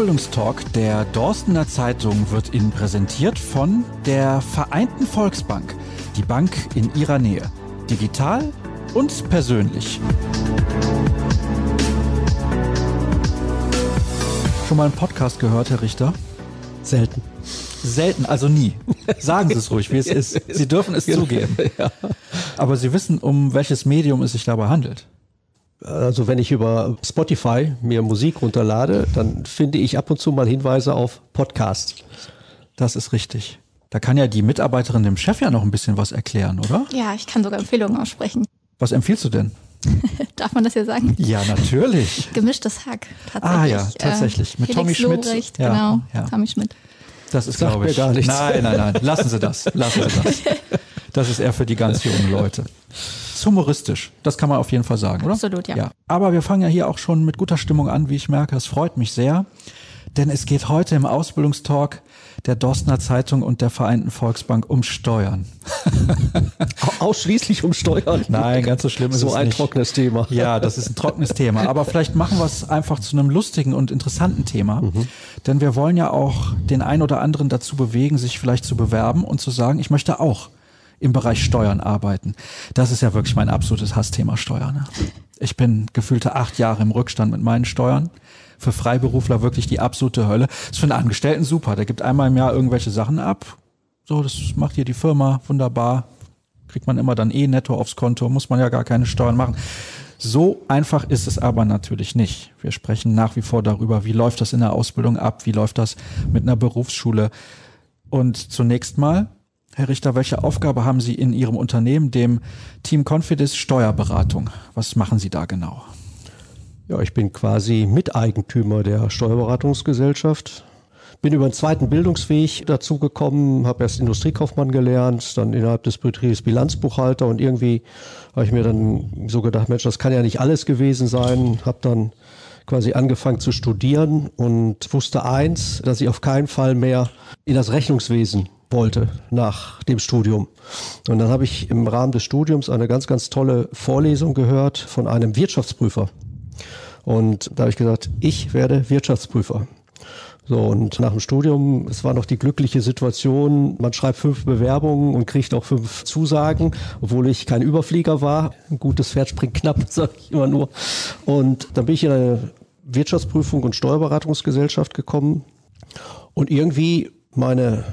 Ausbildungstalk der Dorstener Zeitung wird Ihnen präsentiert von der Vereinten Volksbank, die Bank in Ihrer Nähe. Digital und persönlich. Schon mal einen Podcast gehört, Herr Richter? Selten. Selten, also nie. Sagen Sie es ruhig, wie es ist. Sie dürfen es zugeben. Ja. Aber Sie wissen, um welches Medium es sich dabei handelt. Also wenn ich über Spotify mir Musik runterlade, dann finde ich ab und zu mal Hinweise auf Podcasts. Das ist richtig. Da kann ja die Mitarbeiterin dem Chef ja noch ein bisschen was erklären, oder? Ja, ich kann sogar Empfehlungen aussprechen. Was empfiehlst du denn? Darf man das ja sagen? Ja, natürlich. Gemischtes Hack, tatsächlich. Ah ja, tatsächlich. Mit Felix Tommy Schmidt. Lobrecht, ja, genau, ja. Tommy Schmidt. Das ist, glaube ich, gar nichts. Nein, nein, nein. Lassen Sie das. Lassen Sie das. Das ist eher für die ganz jungen Leute. Ist humoristisch. Das kann man auf jeden Fall sagen, oder? Absolut, ja. ja. Aber wir fangen ja hier auch schon mit guter Stimmung an, wie ich merke. Es freut mich sehr. Denn es geht heute im Ausbildungstalk der Dorstner Zeitung und der Vereinten Volksbank um Steuern. Ausschließlich um Steuern? Nein, ganz so schlimm ist so es nicht. So ein trockenes Thema. Ja, das ist ein trockenes Thema. Aber vielleicht machen wir es einfach zu einem lustigen und interessanten Thema. Mhm. Denn wir wollen ja auch den einen oder anderen dazu bewegen, sich vielleicht zu bewerben und zu sagen, ich möchte auch im Bereich Steuern arbeiten. Das ist ja wirklich mein absolutes Hassthema Steuern. Ne? Ich bin gefühlte acht Jahre im Rückstand mit meinen Steuern für Freiberufler wirklich die absolute Hölle. ist für einen Angestellten super. Der gibt einmal im Jahr irgendwelche Sachen ab. So, das macht hier die Firma wunderbar. Kriegt man immer dann eh netto aufs Konto, muss man ja gar keine Steuern machen. So einfach ist es aber natürlich nicht. Wir sprechen nach wie vor darüber, wie läuft das in der Ausbildung ab, wie läuft das mit einer Berufsschule. Und zunächst mal, Herr Richter, welche Aufgabe haben Sie in Ihrem Unternehmen, dem Team Confidis Steuerberatung? Was machen Sie da genau? Ja, ich bin quasi Miteigentümer der Steuerberatungsgesellschaft. Bin über einen zweiten Bildungsweg dazu gekommen, habe erst Industriekaufmann gelernt, dann innerhalb des Betriebs Bilanzbuchhalter und irgendwie habe ich mir dann so gedacht, Mensch, das kann ja nicht alles gewesen sein, habe dann quasi angefangen zu studieren und wusste eins, dass ich auf keinen Fall mehr in das Rechnungswesen wollte nach dem Studium. Und dann habe ich im Rahmen des Studiums eine ganz, ganz tolle Vorlesung gehört von einem Wirtschaftsprüfer. Und da habe ich gesagt, ich werde Wirtschaftsprüfer. So, und nach dem Studium, es war noch die glückliche Situation, man schreibt fünf Bewerbungen und kriegt auch fünf Zusagen, obwohl ich kein Überflieger war. Ein gutes Pferd springt knapp, sage ich immer nur. Und dann bin ich in eine Wirtschaftsprüfung und Steuerberatungsgesellschaft gekommen. Und irgendwie meine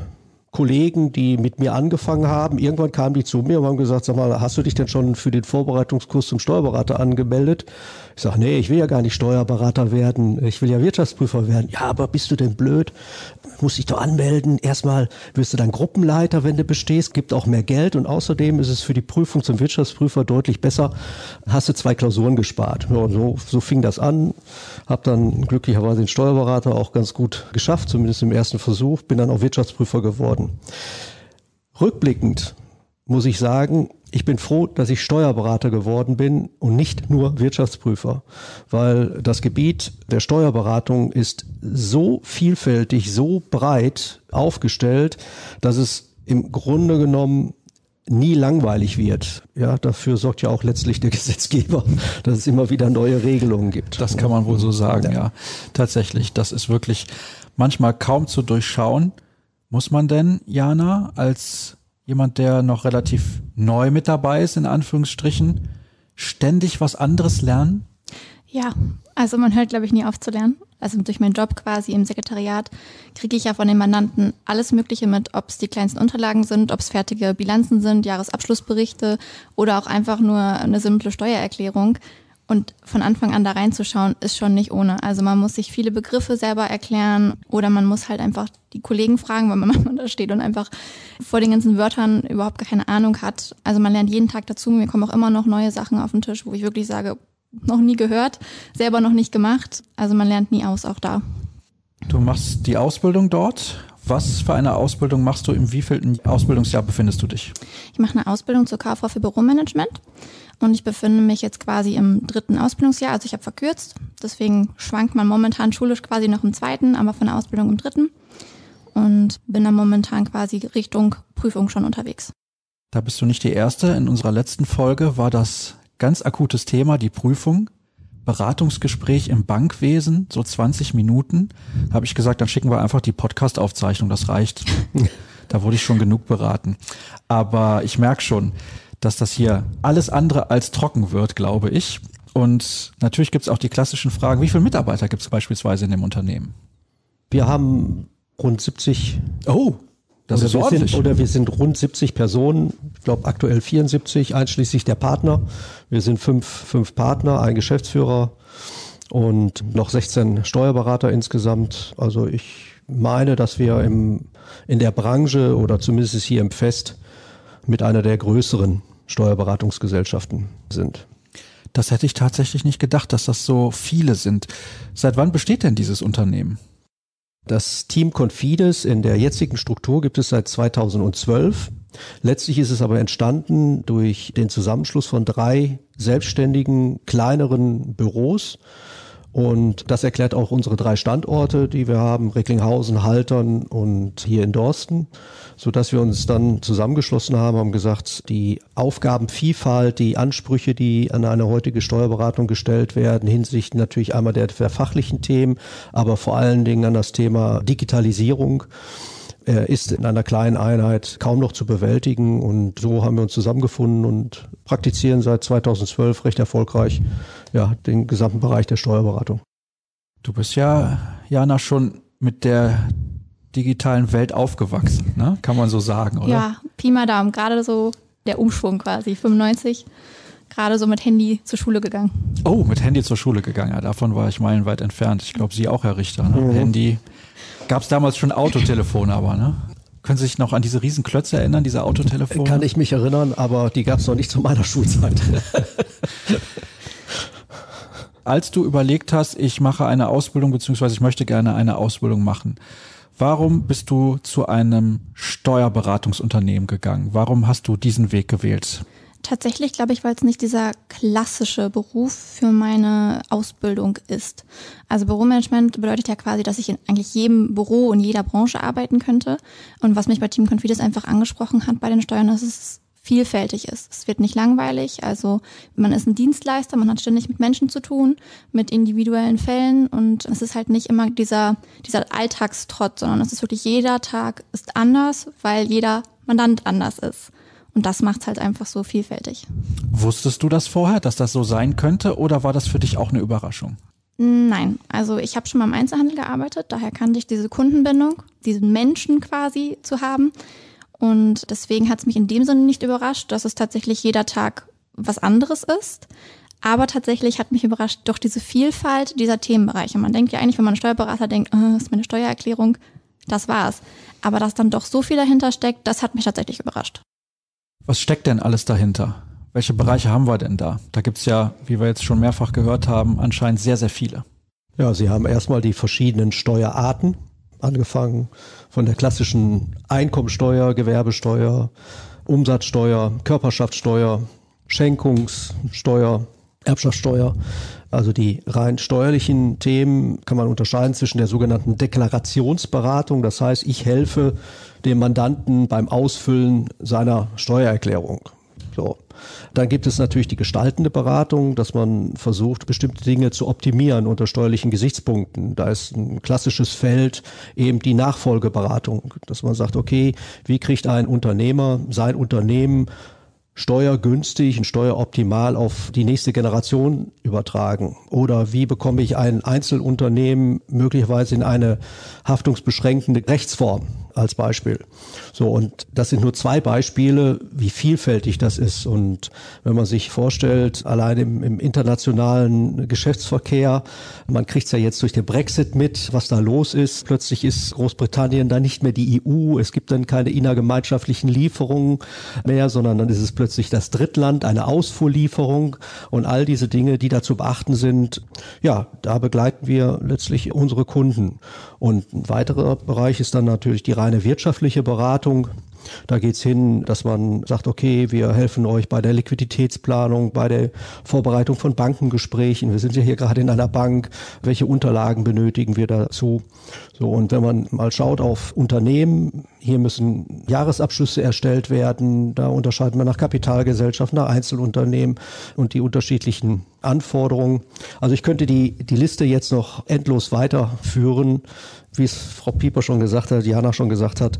Kollegen, die mit mir angefangen haben, irgendwann kamen die zu mir und haben gesagt, sag mal, hast du dich denn schon für den Vorbereitungskurs zum Steuerberater angemeldet? Ich sage, nee, ich will ja gar nicht Steuerberater werden, ich will ja Wirtschaftsprüfer werden. Ja, aber bist du denn blöd? Muss dich doch anmelden. Erstmal wirst du dann Gruppenleiter, wenn du bestehst, gibt auch mehr Geld und außerdem ist es für die Prüfung zum Wirtschaftsprüfer deutlich besser. Hast du zwei Klausuren gespart. Ja, so, so fing das an. Hab dann glücklicherweise den Steuerberater auch ganz gut geschafft, zumindest im ersten Versuch. Bin dann auch Wirtschaftsprüfer geworden. Rückblickend muss ich sagen, ich bin froh, dass ich Steuerberater geworden bin und nicht nur Wirtschaftsprüfer, weil das Gebiet der Steuerberatung ist so vielfältig, so breit aufgestellt, dass es im Grunde genommen nie langweilig wird. Ja, dafür sorgt ja auch letztlich der Gesetzgeber, dass es immer wieder neue Regelungen gibt. Das kann man wohl so sagen, ja. ja. Tatsächlich, das ist wirklich manchmal kaum zu durchschauen. Muss man denn, Jana, als jemand, der noch relativ neu mit dabei ist, in Anführungsstrichen, ständig was anderes lernen? Ja, also man hört, glaube ich, nie auf zu lernen. Also durch meinen Job quasi im Sekretariat kriege ich ja von den Mandanten alles Mögliche mit, ob es die kleinsten Unterlagen sind, ob es fertige Bilanzen sind, Jahresabschlussberichte oder auch einfach nur eine simple Steuererklärung. Und von Anfang an da reinzuschauen, ist schon nicht ohne. Also man muss sich viele Begriffe selber erklären oder man muss halt einfach die Kollegen fragen, weil man manchmal da steht und einfach vor den ganzen Wörtern überhaupt gar keine Ahnung hat. Also man lernt jeden Tag dazu. Mir kommen auch immer noch neue Sachen auf den Tisch, wo ich wirklich sage, noch nie gehört, selber noch nicht gemacht. Also man lernt nie aus, auch da. Du machst die Ausbildung dort. Was für eine Ausbildung machst du? Im wievielten Ausbildungsjahr befindest du dich? Ich mache eine Ausbildung zur Kauffrau für Büromanagement. Und ich befinde mich jetzt quasi im dritten Ausbildungsjahr. Also ich habe verkürzt. Deswegen schwankt man momentan schulisch quasi noch im zweiten, aber von der Ausbildung im dritten. Und bin dann momentan quasi Richtung Prüfung schon unterwegs. Da bist du nicht die Erste. In unserer letzten Folge war das ganz akutes Thema, die Prüfung. Beratungsgespräch im Bankwesen, so 20 Minuten, habe ich gesagt, dann schicken wir einfach die Podcast-Aufzeichnung, das reicht. da wurde ich schon genug beraten. Aber ich merke schon, dass das hier alles andere als trocken wird, glaube ich. Und natürlich gibt es auch die klassischen Fragen, wie viele Mitarbeiter gibt es beispielsweise in dem Unternehmen? Wir haben rund 70. Oh, das oder ist wir ordentlich. Sind, oder wir sind rund 70 Personen, ich glaube aktuell 74, einschließlich der Partner. Wir sind fünf, fünf Partner, ein Geschäftsführer und noch 16 Steuerberater insgesamt. Also ich meine, dass wir im, in der Branche oder zumindest hier im Fest mit einer der größeren Steuerberatungsgesellschaften sind. Das hätte ich tatsächlich nicht gedacht, dass das so viele sind. Seit wann besteht denn dieses Unternehmen? Das Team Confides in der jetzigen Struktur gibt es seit 2012. Letztlich ist es aber entstanden durch den Zusammenschluss von drei selbstständigen kleineren Büros und das erklärt auch unsere drei Standorte, die wir haben, Recklinghausen, Haltern und hier in Dorsten, so dass wir uns dann zusammengeschlossen haben, haben gesagt, die Aufgabenvielfalt, die Ansprüche, die an eine heutige Steuerberatung gestellt werden, hinsichtlich natürlich einmal der, der fachlichen Themen, aber vor allen Dingen an das Thema Digitalisierung ist in einer kleinen Einheit kaum noch zu bewältigen. Und so haben wir uns zusammengefunden und praktizieren seit 2012 recht erfolgreich ja, den gesamten Bereich der Steuerberatung. Du bist ja, Jana, schon mit der digitalen Welt aufgewachsen, ne? kann man so sagen, oder? Ja, Pi mal Daumen, gerade so der Umschwung quasi, 95 gerade so mit Handy zur Schule gegangen. Oh, mit Handy zur Schule gegangen. Ja, davon war ich meilenweit entfernt. Ich glaube, Sie auch, Herr Richter. Ne? Mhm. Handy Gab es damals schon Autotelefone, aber, ne? Können Sie sich noch an diese Riesenklötze erinnern, diese Autotelefone? Kann ich mich erinnern, aber die gab es noch nicht zu meiner Schulzeit. Als du überlegt hast, ich mache eine Ausbildung, beziehungsweise ich möchte gerne eine Ausbildung machen, warum bist du zu einem Steuerberatungsunternehmen gegangen? Warum hast du diesen Weg gewählt? Tatsächlich glaube ich, weil es nicht dieser klassische Beruf für meine Ausbildung ist. Also Büromanagement bedeutet ja quasi, dass ich in eigentlich jedem Büro und jeder Branche arbeiten könnte. Und was mich bei Team Confides einfach angesprochen hat bei den Steuern, dass es vielfältig ist. Es wird nicht langweilig. Also man ist ein Dienstleister, man hat ständig mit Menschen zu tun, mit individuellen Fällen und es ist halt nicht immer dieser, dieser Alltagstrott, sondern es ist wirklich jeder Tag ist anders, weil jeder Mandant anders ist. Und das macht es halt einfach so vielfältig. Wusstest du das vorher, dass das so sein könnte oder war das für dich auch eine Überraschung? Nein, also ich habe schon mal im Einzelhandel gearbeitet, daher kannte ich diese Kundenbindung, diesen Menschen quasi zu haben. Und deswegen hat es mich in dem Sinne nicht überrascht, dass es tatsächlich jeder Tag was anderes ist. Aber tatsächlich hat mich überrascht doch diese Vielfalt dieser Themenbereiche. Man denkt ja eigentlich, wenn man einen Steuerberater denkt, oh, das ist meine Steuererklärung, das war's. Aber dass dann doch so viel dahinter steckt, das hat mich tatsächlich überrascht. Was steckt denn alles dahinter? Welche Bereiche haben wir denn da? Da gibt's ja, wie wir jetzt schon mehrfach gehört haben, anscheinend sehr, sehr viele. Ja, Sie haben erstmal die verschiedenen Steuerarten, angefangen von der klassischen Einkommensteuer, Gewerbesteuer, Umsatzsteuer, Körperschaftssteuer, Schenkungssteuer, Erbschaftssteuer. Also die rein steuerlichen Themen kann man unterscheiden zwischen der sogenannten Deklarationsberatung. Das heißt, ich helfe dem Mandanten beim Ausfüllen seiner Steuererklärung. So. Dann gibt es natürlich die gestaltende Beratung, dass man versucht, bestimmte Dinge zu optimieren unter steuerlichen Gesichtspunkten. Da ist ein klassisches Feld eben die Nachfolgeberatung, dass man sagt, okay, wie kriegt ein Unternehmer sein Unternehmen steuergünstig und steueroptimal auf die nächste Generation übertragen? Oder wie bekomme ich ein Einzelunternehmen möglicherweise in eine haftungsbeschränkende Rechtsform? als Beispiel. So, und das sind nur zwei Beispiele, wie vielfältig das ist. Und wenn man sich vorstellt, allein im, im internationalen Geschäftsverkehr, man kriegt es ja jetzt durch den Brexit mit, was da los ist. Plötzlich ist Großbritannien dann nicht mehr die EU. Es gibt dann keine innergemeinschaftlichen Lieferungen mehr, sondern dann ist es plötzlich das Drittland, eine Ausfuhrlieferung und all diese Dinge, die da zu beachten sind. Ja, da begleiten wir letztlich unsere Kunden. Und ein weiterer Bereich ist dann natürlich die reine wirtschaftliche Beratung. Da geht's hin, dass man sagt, okay, wir helfen euch bei der Liquiditätsplanung, bei der Vorbereitung von Bankengesprächen. Wir sind ja hier gerade in einer Bank. Welche Unterlagen benötigen wir dazu? So, und wenn man mal schaut auf Unternehmen, hier müssen Jahresabschlüsse erstellt werden. Da unterscheiden wir nach Kapitalgesellschaft, nach Einzelunternehmen und die unterschiedlichen Anforderungen. Also ich könnte die, die Liste jetzt noch endlos weiterführen, wie es Frau Pieper schon gesagt hat, Jana schon gesagt hat.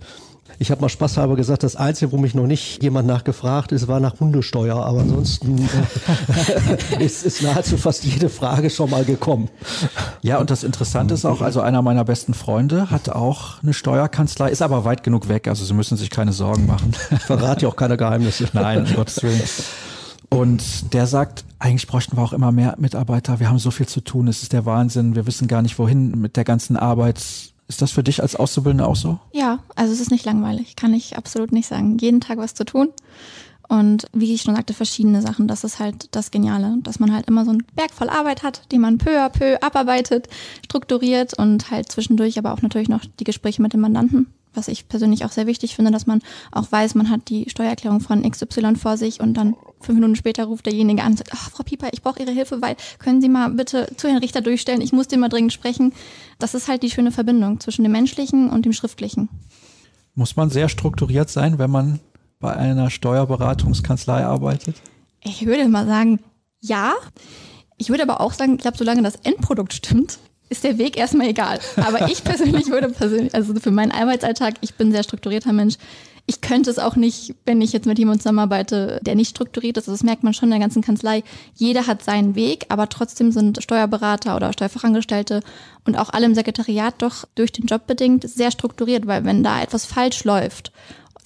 Ich habe mal spaßhalber gesagt, das Einzige, wo mich noch nicht jemand nachgefragt ist, war nach Hundesteuer. Aber ansonsten äh, ist, ist nahezu fast jede Frage schon mal gekommen. Ja, und das Interessante ist auch, also einer meiner besten Freunde hat auch eine Steuerkanzlei, ist aber weit genug weg, also Sie müssen sich keine Sorgen machen. Ich verrate ja auch keine Geheimnisse. Nein, um Gottes Willen. Und der sagt, eigentlich bräuchten wir auch immer mehr Mitarbeiter. Wir haben so viel zu tun. Es ist der Wahnsinn. Wir wissen gar nicht, wohin mit der ganzen Arbeit. Ist das für dich als Auszubildende auch so? Ja, also es ist nicht langweilig, kann ich absolut nicht sagen. Jeden Tag was zu tun. Und wie ich schon sagte, verschiedene Sachen. Das ist halt das Geniale, dass man halt immer so einen Berg voll Arbeit hat, die man peu à peu abarbeitet, strukturiert und halt zwischendurch aber auch natürlich noch die Gespräche mit dem Mandanten was ich persönlich auch sehr wichtig finde, dass man auch weiß, man hat die Steuererklärung von XY vor sich und dann fünf Minuten später ruft derjenige an und sagt, oh, Frau Pieper, ich brauche Ihre Hilfe, weil können Sie mal bitte zu Herrn Richter durchstellen, ich muss den mal dringend sprechen. Das ist halt die schöne Verbindung zwischen dem Menschlichen und dem Schriftlichen. Muss man sehr strukturiert sein, wenn man bei einer Steuerberatungskanzlei arbeitet? Ich würde mal sagen, ja. Ich würde aber auch sagen, ich glaube, solange das Endprodukt stimmt, ist der Weg erstmal egal. Aber ich persönlich würde persönlich, also für meinen Arbeitsalltag, ich bin ein sehr strukturierter Mensch. Ich könnte es auch nicht, wenn ich jetzt mit jemandem zusammenarbeite, der nicht strukturiert ist. Also das merkt man schon in der ganzen Kanzlei. Jeder hat seinen Weg, aber trotzdem sind Steuerberater oder Steuerfachangestellte und auch alle im Sekretariat doch durch den Job bedingt sehr strukturiert, weil wenn da etwas falsch läuft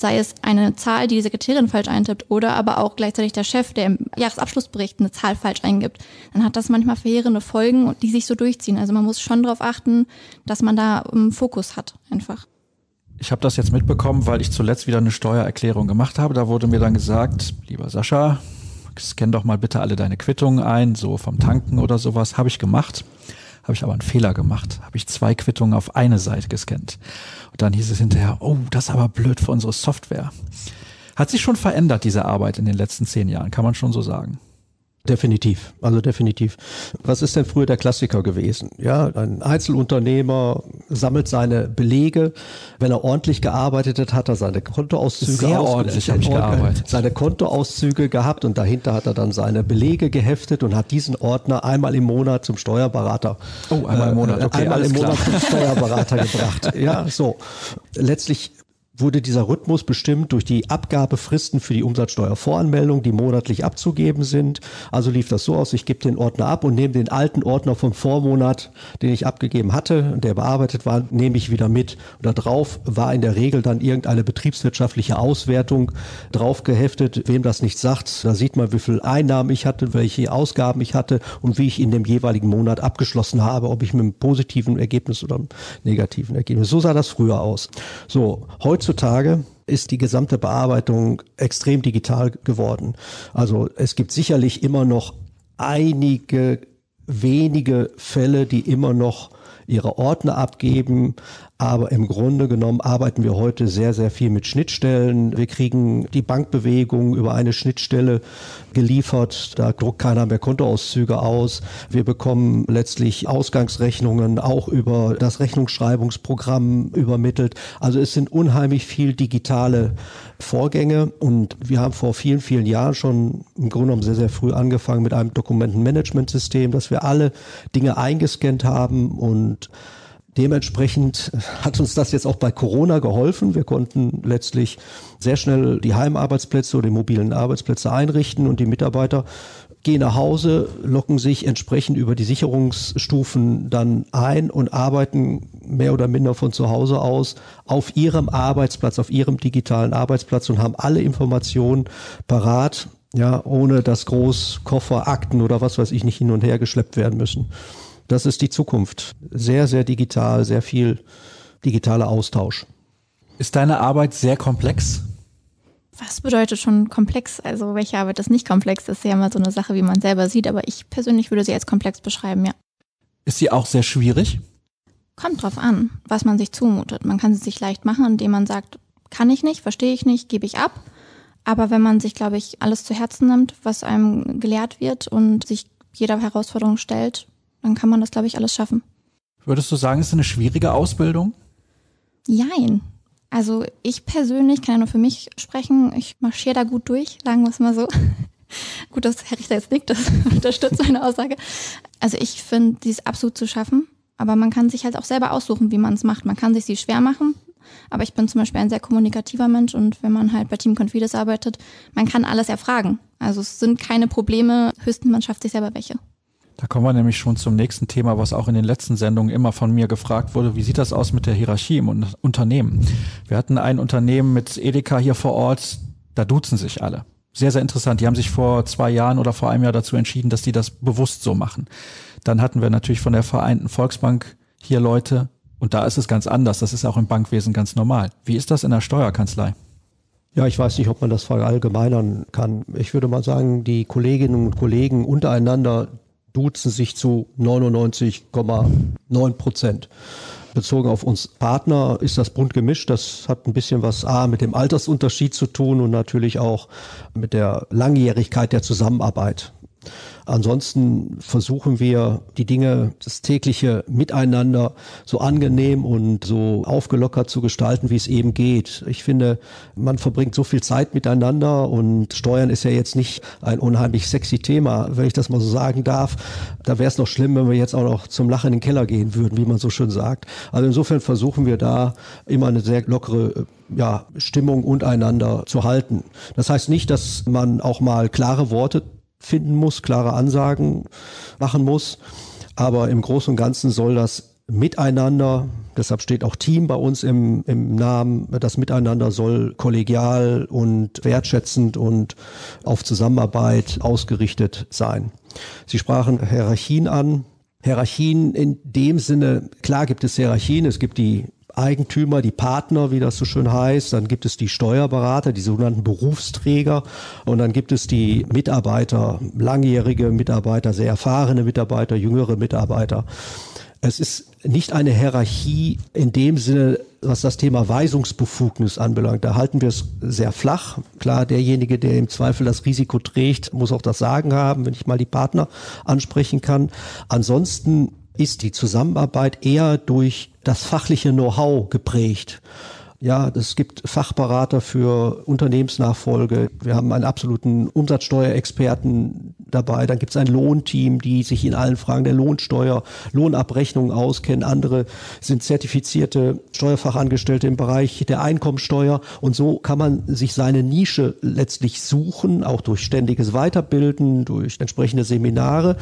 sei es eine Zahl, die die Sekretärin falsch eintippt oder aber auch gleichzeitig der Chef, der im Jahresabschlussbericht eine Zahl falsch eingibt, dann hat das manchmal verheerende Folgen, die sich so durchziehen. Also man muss schon darauf achten, dass man da einen Fokus hat, einfach. Ich habe das jetzt mitbekommen, weil ich zuletzt wieder eine Steuererklärung gemacht habe. Da wurde mir dann gesagt, lieber Sascha, scan doch mal bitte alle deine Quittungen ein, so vom Tanken oder sowas. Habe ich gemacht. Habe ich aber einen Fehler gemacht. Habe ich zwei Quittungen auf eine Seite gescannt. Und dann hieß es hinterher, oh, das ist aber blöd für unsere Software. Hat sich schon verändert, diese Arbeit in den letzten zehn Jahren, kann man schon so sagen. Definitiv, also definitiv. Was ist denn früher der Klassiker gewesen? Ja, ein Einzelunternehmer sammelt seine Belege. Wenn er ordentlich gearbeitet hat, hat er seine Kontoauszüge Sehr ordentlich habe ich gearbeitet. Seine Kontoauszüge gehabt und dahinter hat er dann seine Belege geheftet und hat diesen Ordner einmal im Monat zum Steuerberater. Oh, einmal im Monat. Okay, einmal im klar. Monat zum Steuerberater gebracht. Ja, so. Letztlich wurde dieser Rhythmus bestimmt durch die Abgabefristen für die Umsatzsteuervoranmeldung, die monatlich abzugeben sind. Also lief das so aus, ich gebe den Ordner ab und nehme den alten Ordner vom Vormonat, den ich abgegeben hatte, der bearbeitet war, nehme ich wieder mit. Und da war in der Regel dann irgendeine betriebswirtschaftliche Auswertung drauf geheftet. Wem das nicht sagt, da sieht man, wie viel Einnahmen ich hatte, welche Ausgaben ich hatte und wie ich in dem jeweiligen Monat abgeschlossen habe, ob ich mit einem positiven Ergebnis oder einem negativen Ergebnis. So sah das früher aus. So, heutzutage heutzutage ist die gesamte Bearbeitung extrem digital geworden. Also es gibt sicherlich immer noch einige wenige Fälle, die immer noch ihre Ordner abgeben, aber im Grunde genommen arbeiten wir heute sehr, sehr viel mit Schnittstellen. Wir kriegen die Bankbewegung über eine Schnittstelle geliefert. Da druckt keiner mehr Kontoauszüge aus. Wir bekommen letztlich Ausgangsrechnungen auch über das Rechnungsschreibungsprogramm übermittelt. Also es sind unheimlich viel digitale Vorgänge und wir haben vor vielen, vielen Jahren schon im Grunde genommen sehr, sehr früh angefangen mit einem Dokumentenmanagementsystem, dass wir alle Dinge eingescannt haben und Dementsprechend hat uns das jetzt auch bei Corona geholfen. Wir konnten letztlich sehr schnell die Heimarbeitsplätze oder die mobilen Arbeitsplätze einrichten und die Mitarbeiter gehen nach Hause, locken sich entsprechend über die Sicherungsstufen dann ein und arbeiten mehr oder minder von zu Hause aus auf ihrem Arbeitsplatz, auf ihrem digitalen Arbeitsplatz und haben alle Informationen parat, ja, ohne dass groß Koffer, Akten oder was weiß ich nicht hin und her geschleppt werden müssen. Das ist die Zukunft. Sehr, sehr digital, sehr viel digitaler Austausch. Ist deine Arbeit sehr komplex? Was bedeutet schon komplex? Also welche Arbeit ist nicht komplex? Das ist ja immer so eine Sache, wie man selber sieht, aber ich persönlich würde sie als komplex beschreiben, ja. Ist sie auch sehr schwierig? Kommt drauf an, was man sich zumutet. Man kann sie sich leicht machen, indem man sagt, kann ich nicht, verstehe ich nicht, gebe ich ab. Aber wenn man sich, glaube ich, alles zu Herzen nimmt, was einem gelehrt wird und sich jeder Herausforderung stellt, dann kann man das, glaube ich, alles schaffen. Würdest du sagen, es ist eine schwierige Ausbildung? Jein. Also ich persönlich kann ja nur für mich sprechen. Ich marschiere da gut durch, sagen wir es mal so. gut, dass Herr Richter jetzt nickt, das unterstützt meine Aussage. Also ich finde, die ist absolut zu schaffen. Aber man kann sich halt auch selber aussuchen, wie man es macht. Man kann sich sie schwer machen. Aber ich bin zum Beispiel ein sehr kommunikativer Mensch und wenn man halt bei Team Confides arbeitet, man kann alles erfragen. Also es sind keine Probleme, höchstens man schafft sich selber welche. Da kommen wir nämlich schon zum nächsten Thema, was auch in den letzten Sendungen immer von mir gefragt wurde. Wie sieht das aus mit der Hierarchie im Unternehmen? Wir hatten ein Unternehmen mit Edeka hier vor Ort, da duzen sich alle. Sehr, sehr interessant. Die haben sich vor zwei Jahren oder vor einem Jahr dazu entschieden, dass die das bewusst so machen. Dann hatten wir natürlich von der Vereinten Volksbank hier Leute und da ist es ganz anders. Das ist auch im Bankwesen ganz normal. Wie ist das in der Steuerkanzlei? Ja, ich weiß nicht, ob man das verallgemeinern kann. Ich würde mal sagen, die Kolleginnen und Kollegen untereinander, duzen sich zu 99,9 Prozent. Bezogen auf uns Partner ist das bunt gemischt. Das hat ein bisschen was A mit dem Altersunterschied zu tun und natürlich auch mit der Langjährigkeit der Zusammenarbeit. Ansonsten versuchen wir die Dinge, das tägliche Miteinander so angenehm und so aufgelockert zu gestalten, wie es eben geht. Ich finde, man verbringt so viel Zeit miteinander und Steuern ist ja jetzt nicht ein unheimlich sexy Thema, wenn ich das mal so sagen darf. Da wäre es noch schlimm, wenn wir jetzt auch noch zum Lachen in den Keller gehen würden, wie man so schön sagt. Also insofern versuchen wir da immer eine sehr lockere ja, Stimmung untereinander zu halten. Das heißt nicht, dass man auch mal klare Worte finden muss, klare Ansagen machen muss. Aber im Großen und Ganzen soll das Miteinander, deshalb steht auch Team bei uns im, im Namen, das Miteinander soll kollegial und wertschätzend und auf Zusammenarbeit ausgerichtet sein. Sie sprachen Hierarchien an. Hierarchien in dem Sinne, klar gibt es Hierarchien, es gibt die Eigentümer, die Partner, wie das so schön heißt. Dann gibt es die Steuerberater, die sogenannten Berufsträger. Und dann gibt es die Mitarbeiter, langjährige Mitarbeiter, sehr erfahrene Mitarbeiter, jüngere Mitarbeiter. Es ist nicht eine Hierarchie in dem Sinne, was das Thema Weisungsbefugnis anbelangt. Da halten wir es sehr flach. Klar, derjenige, der im Zweifel das Risiko trägt, muss auch das Sagen haben, wenn ich mal die Partner ansprechen kann. Ansonsten ist die Zusammenarbeit eher durch das fachliche Know-how geprägt. Ja, es gibt Fachberater für Unternehmensnachfolge. Wir haben einen absoluten Umsatzsteuerexperten dabei. Dann gibt es ein Lohnteam, die sich in allen Fragen der Lohnsteuer, Lohnabrechnung auskennen. Andere sind zertifizierte Steuerfachangestellte im Bereich der Einkommensteuer. Und so kann man sich seine Nische letztlich suchen, auch durch ständiges Weiterbilden, durch entsprechende Seminare.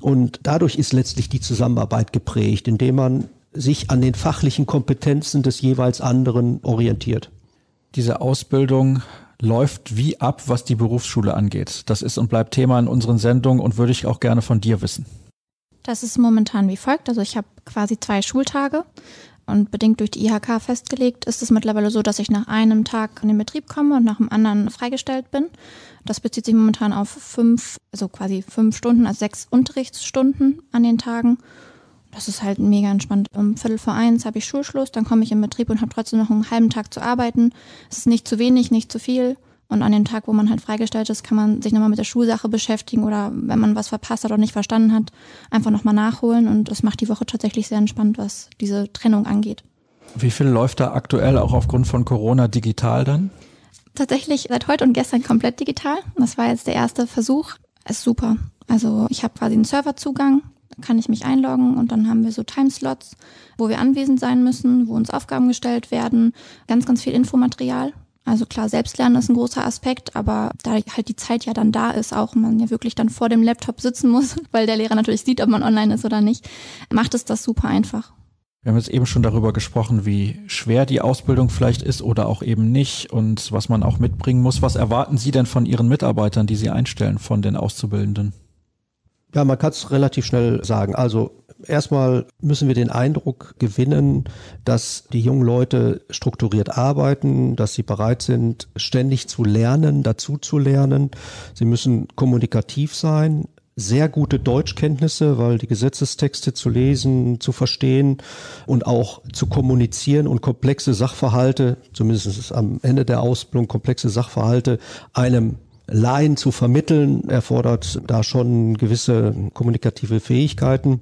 Und dadurch ist letztlich die Zusammenarbeit geprägt, indem man sich an den fachlichen Kompetenzen des jeweils anderen orientiert. Diese Ausbildung läuft wie ab, was die Berufsschule angeht. Das ist und bleibt Thema in unseren Sendungen und würde ich auch gerne von dir wissen. Das ist momentan wie folgt. Also ich habe quasi zwei Schultage und bedingt durch die IHK festgelegt ist es mittlerweile so, dass ich nach einem Tag in den Betrieb komme und nach dem anderen freigestellt bin. Das bezieht sich momentan auf fünf, also quasi fünf Stunden, also sechs Unterrichtsstunden an den Tagen das ist halt mega entspannt. Um Viertel vor eins habe ich Schulschluss, dann komme ich in Betrieb und habe trotzdem noch einen halben Tag zu arbeiten. Es ist nicht zu wenig, nicht zu viel. Und an dem Tag, wo man halt freigestellt ist, kann man sich nochmal mit der Schulsache beschäftigen oder wenn man was verpasst hat oder nicht verstanden hat, einfach nochmal nachholen. Und das macht die Woche tatsächlich sehr entspannt, was diese Trennung angeht. Wie viel läuft da aktuell auch aufgrund von Corona digital dann? Tatsächlich seit heute und gestern komplett digital. Das war jetzt der erste Versuch. Ist super. Also ich habe quasi einen Serverzugang, kann ich mich einloggen und dann haben wir so Timeslots, wo wir anwesend sein müssen, wo uns Aufgaben gestellt werden, ganz, ganz viel Infomaterial. Also klar, Selbstlernen ist ein großer Aspekt, aber da halt die Zeit ja dann da ist, auch man ja wirklich dann vor dem Laptop sitzen muss, weil der Lehrer natürlich sieht, ob man online ist oder nicht, macht es das super einfach. Wir haben jetzt eben schon darüber gesprochen, wie schwer die Ausbildung vielleicht ist oder auch eben nicht und was man auch mitbringen muss. Was erwarten Sie denn von Ihren Mitarbeitern, die Sie einstellen, von den Auszubildenden? Ja, man kann es relativ schnell sagen. Also erstmal müssen wir den Eindruck gewinnen, dass die jungen Leute strukturiert arbeiten, dass sie bereit sind, ständig zu lernen, dazu zu lernen. Sie müssen kommunikativ sein. sehr gute Deutschkenntnisse, weil die Gesetzestexte zu lesen, zu verstehen und auch zu kommunizieren und komplexe Sachverhalte, zumindest am Ende der Ausbildung komplexe Sachverhalte einem Laien zu vermitteln, erfordert da schon gewisse kommunikative Fähigkeiten.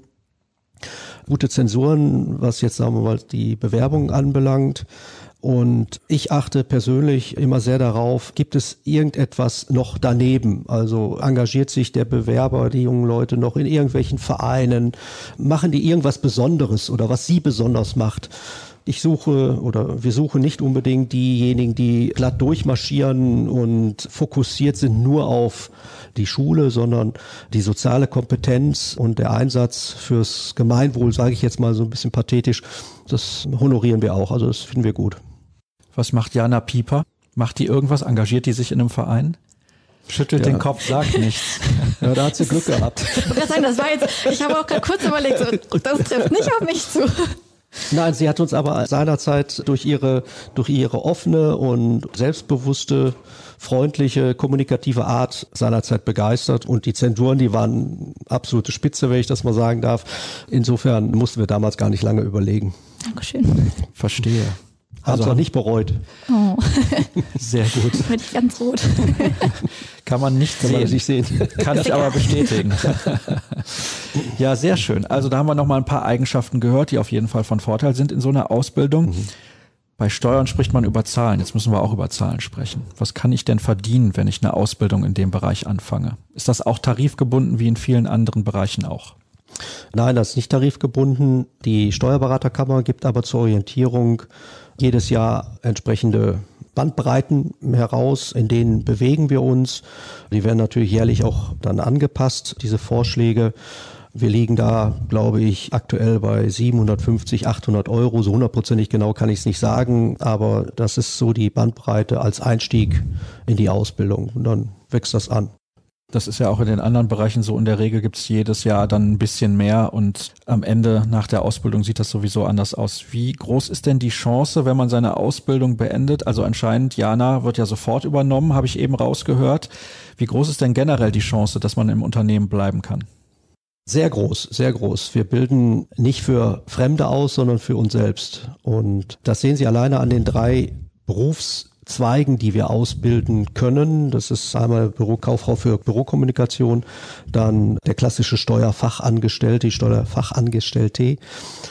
Gute Zensuren, was jetzt sagen wir mal die Bewerbung anbelangt. Und ich achte persönlich immer sehr darauf, gibt es irgendetwas noch daneben? Also engagiert sich der Bewerber, die jungen Leute noch in irgendwelchen Vereinen? Machen die irgendwas Besonderes oder was sie besonders macht? Ich suche oder wir suchen nicht unbedingt diejenigen, die glatt durchmarschieren und fokussiert sind nur auf die Schule, sondern die soziale Kompetenz und der Einsatz fürs Gemeinwohl, sage ich jetzt mal so ein bisschen pathetisch, das honorieren wir auch. Also das finden wir gut. Was macht Jana Pieper? Macht die irgendwas? Engagiert die sich in einem Verein? Schüttelt ja. den Kopf, sagt nichts. Ja, da hat sie Glück gehabt. Ich sagen, das war jetzt, ich habe auch gerade kurz überlegt, so, das trifft nicht auf mich zu. Nein, sie hat uns aber seinerzeit durch ihre, durch ihre offene und selbstbewusste, freundliche, kommunikative Art seinerzeit begeistert und die Zensuren, die waren absolute Spitze, wenn ich das mal sagen darf. Insofern mussten wir damals gar nicht lange überlegen. Dankeschön. Verstehe. Also auch nicht bereut. Oh. Sehr gut. Bin ich ganz rot. Kann man nicht Kann sehen. man nicht sehen. Kann ich aber bestätigen. ja, sehr schön. Also da haben wir noch mal ein paar Eigenschaften gehört, die auf jeden Fall von Vorteil sind in so einer Ausbildung. Mhm. Bei Steuern spricht man über Zahlen. Jetzt müssen wir auch über Zahlen sprechen. Was kann ich denn verdienen, wenn ich eine Ausbildung in dem Bereich anfange? Ist das auch tarifgebunden wie in vielen anderen Bereichen auch? Nein, das ist nicht tarifgebunden. Die Steuerberaterkammer gibt aber zur Orientierung jedes Jahr entsprechende Bandbreiten heraus, in denen bewegen wir uns. Die werden natürlich jährlich auch dann angepasst, diese Vorschläge. Wir liegen da, glaube ich, aktuell bei 750, 800 Euro. So hundertprozentig genau kann ich es nicht sagen, aber das ist so die Bandbreite als Einstieg in die Ausbildung. Und dann wächst das an. Das ist ja auch in den anderen Bereichen so. In der Regel gibt es jedes Jahr dann ein bisschen mehr und am Ende nach der Ausbildung sieht das sowieso anders aus. Wie groß ist denn die Chance, wenn man seine Ausbildung beendet? Also anscheinend, Jana wird ja sofort übernommen, habe ich eben rausgehört. Wie groß ist denn generell die Chance, dass man im Unternehmen bleiben kann? Sehr groß, sehr groß. Wir bilden nicht für Fremde aus, sondern für uns selbst. Und das sehen Sie alleine an den drei Berufs Zweigen, die wir ausbilden können. Das ist einmal Bürokauffrau für Bürokommunikation, dann der klassische Steuerfachangestellte, die Steuerfachangestellte.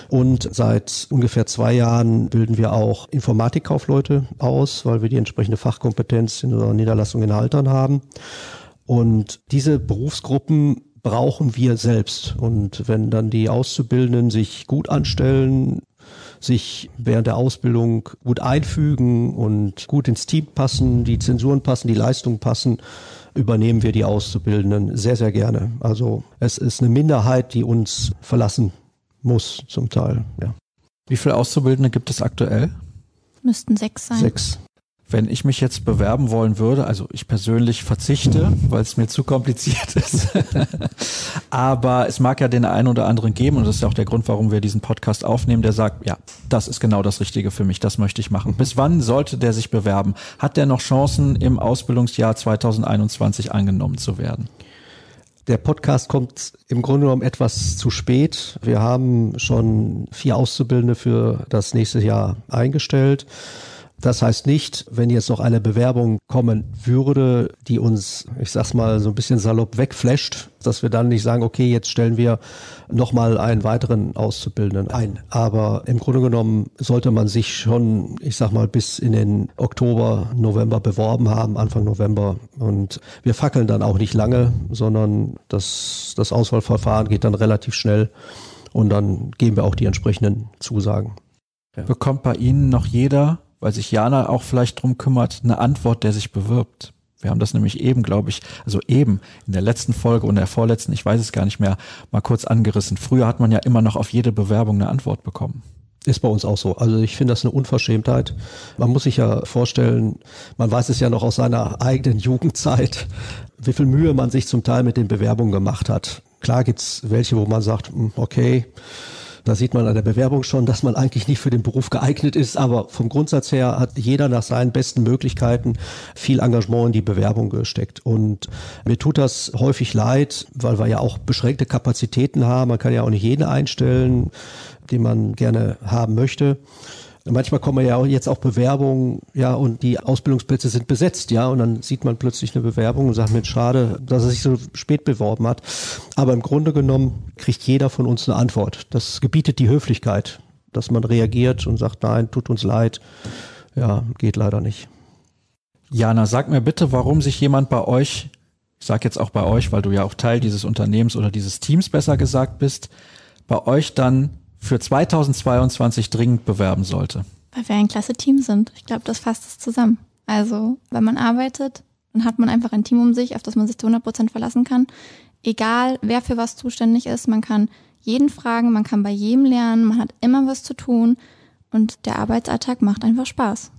Und seit ungefähr zwei Jahren bilden wir auch Informatikkaufleute aus, weil wir die entsprechende Fachkompetenz in unserer Niederlassung in Haltern haben. Und diese Berufsgruppen brauchen wir selbst. Und wenn dann die Auszubildenden sich gut anstellen, sich während der Ausbildung gut einfügen und gut ins Team passen, die Zensuren passen, die Leistungen passen, übernehmen wir die Auszubildenden sehr, sehr gerne. Also es ist eine Minderheit, die uns verlassen muss zum Teil. Ja. Wie viele Auszubildende gibt es aktuell? Müssten sechs sein. Sechs. Wenn ich mich jetzt bewerben wollen würde, also ich persönlich verzichte, weil es mir zu kompliziert ist. Aber es mag ja den einen oder anderen geben, und das ist ja auch der Grund, warum wir diesen Podcast aufnehmen, der sagt, ja, das ist genau das Richtige für mich, das möchte ich machen. Bis wann sollte der sich bewerben? Hat der noch Chancen, im Ausbildungsjahr 2021 angenommen zu werden? Der Podcast kommt im Grunde genommen etwas zu spät. Wir haben schon vier Auszubildende für das nächste Jahr eingestellt. Das heißt nicht, wenn jetzt noch eine Bewerbung kommen würde, die uns, ich sag's mal, so ein bisschen salopp wegflasht, dass wir dann nicht sagen, okay, jetzt stellen wir nochmal einen weiteren Auszubildenden ein. Aber im Grunde genommen sollte man sich schon, ich sag mal, bis in den Oktober, November beworben haben, Anfang November. Und wir fackeln dann auch nicht lange, sondern das, das Auswahlverfahren geht dann relativ schnell und dann geben wir auch die entsprechenden Zusagen. Ja. Bekommt bei Ihnen noch jeder weil sich Jana auch vielleicht drum kümmert, eine Antwort, der sich bewirbt. Wir haben das nämlich eben, glaube ich, also eben in der letzten Folge und der vorletzten, ich weiß es gar nicht mehr, mal kurz angerissen. Früher hat man ja immer noch auf jede Bewerbung eine Antwort bekommen. Ist bei uns auch so. Also ich finde das eine Unverschämtheit. Man muss sich ja vorstellen, man weiß es ja noch aus seiner eigenen Jugendzeit, wie viel Mühe man sich zum Teil mit den Bewerbungen gemacht hat. Klar gibt's welche, wo man sagt, hm, okay, Da sieht man an der Bewerbung schon, dass man eigentlich nicht für den Beruf geeignet ist, aber vom Grundsatz her hat jeder nach seinen besten Möglichkeiten viel Engagement in die Bewerbung gesteckt. Und mir tut das häufig leid, weil wir ja auch beschränkte Kapazitäten haben. Man kann ja auch nicht jeden einstellen, den man gerne haben möchte. Manchmal kommen ja auch jetzt auch Bewerbungen, ja, und die Ausbildungsplätze sind besetzt, ja, und dann sieht man plötzlich eine Bewerbung und sagt, Mensch, schade, dass er sich so spät beworben hat. Aber im Grunde genommen kriegt jeder von uns eine Antwort. Das gebietet die Höflichkeit, dass man reagiert und sagt, nein, tut uns leid. Ja, geht leider nicht. Jana, sag mir bitte, warum sich jemand bei euch, ich sag jetzt auch bei euch, weil du ja auch Teil dieses Unternehmens oder dieses Teams besser gesagt bist, bei euch dann für 2022 dringend bewerben sollte? Weil wir ein klasse Team sind. Ich glaube, das fasst es zusammen. Also, wenn man arbeitet, dann hat man einfach ein Team um sich, auf das man sich zu 100 Prozent verlassen kann. Egal, wer für was zuständig ist, man kann jeden fragen, man kann bei jedem lernen, man hat immer was zu tun und der Arbeitsalltag macht einfach Spaß.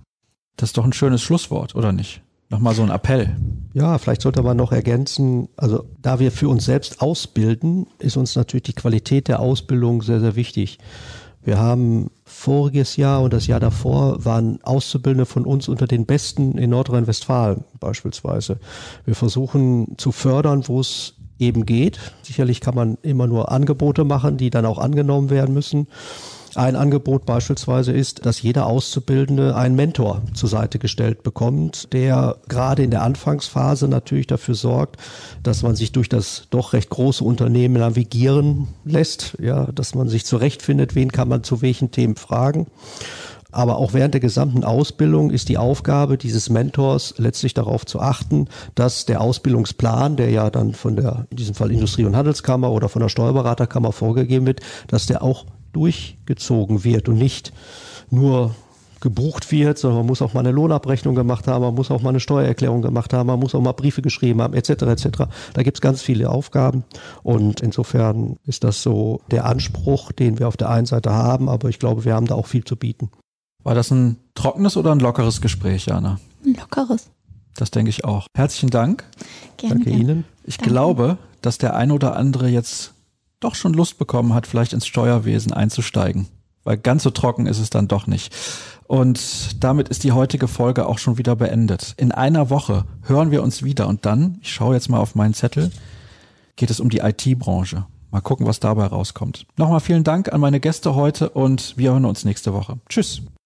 Das ist doch ein schönes Schlusswort, oder nicht? Nochmal so ein Appell. Ja, vielleicht sollte man noch ergänzen, also da wir für uns selbst ausbilden, ist uns natürlich die Qualität der Ausbildung sehr, sehr wichtig. Wir haben voriges Jahr und das Jahr davor waren Auszubildende von uns unter den Besten in Nordrhein-Westfalen beispielsweise. Wir versuchen zu fördern, wo es eben geht. Sicherlich kann man immer nur Angebote machen, die dann auch angenommen werden müssen. Ein Angebot beispielsweise ist, dass jeder Auszubildende einen Mentor zur Seite gestellt bekommt, der gerade in der Anfangsphase natürlich dafür sorgt, dass man sich durch das doch recht große Unternehmen navigieren lässt, ja, dass man sich zurechtfindet, wen kann man zu welchen Themen fragen. Aber auch während der gesamten Ausbildung ist die Aufgabe dieses Mentors letztlich darauf zu achten, dass der Ausbildungsplan, der ja dann von der, in diesem Fall Industrie- und Handelskammer oder von der Steuerberaterkammer vorgegeben wird, dass der auch durchgezogen wird und nicht nur gebucht wird, sondern man muss auch mal eine Lohnabrechnung gemacht haben, man muss auch mal eine Steuererklärung gemacht haben, man muss auch mal Briefe geschrieben haben, etc. etc. Da gibt es ganz viele Aufgaben und insofern ist das so der Anspruch, den wir auf der einen Seite haben, aber ich glaube, wir haben da auch viel zu bieten. War das ein trockenes oder ein lockeres Gespräch, Jana? Ein lockeres. Das denke ich auch. Herzlichen Dank. Gerne, Danke gerne. Ihnen. Ich Danke. glaube, dass der ein oder andere jetzt doch schon Lust bekommen hat, vielleicht ins Steuerwesen einzusteigen. Weil ganz so trocken ist es dann doch nicht. Und damit ist die heutige Folge auch schon wieder beendet. In einer Woche hören wir uns wieder und dann, ich schaue jetzt mal auf meinen Zettel, geht es um die IT-Branche. Mal gucken, was dabei rauskommt. Nochmal vielen Dank an meine Gäste heute und wir hören uns nächste Woche. Tschüss.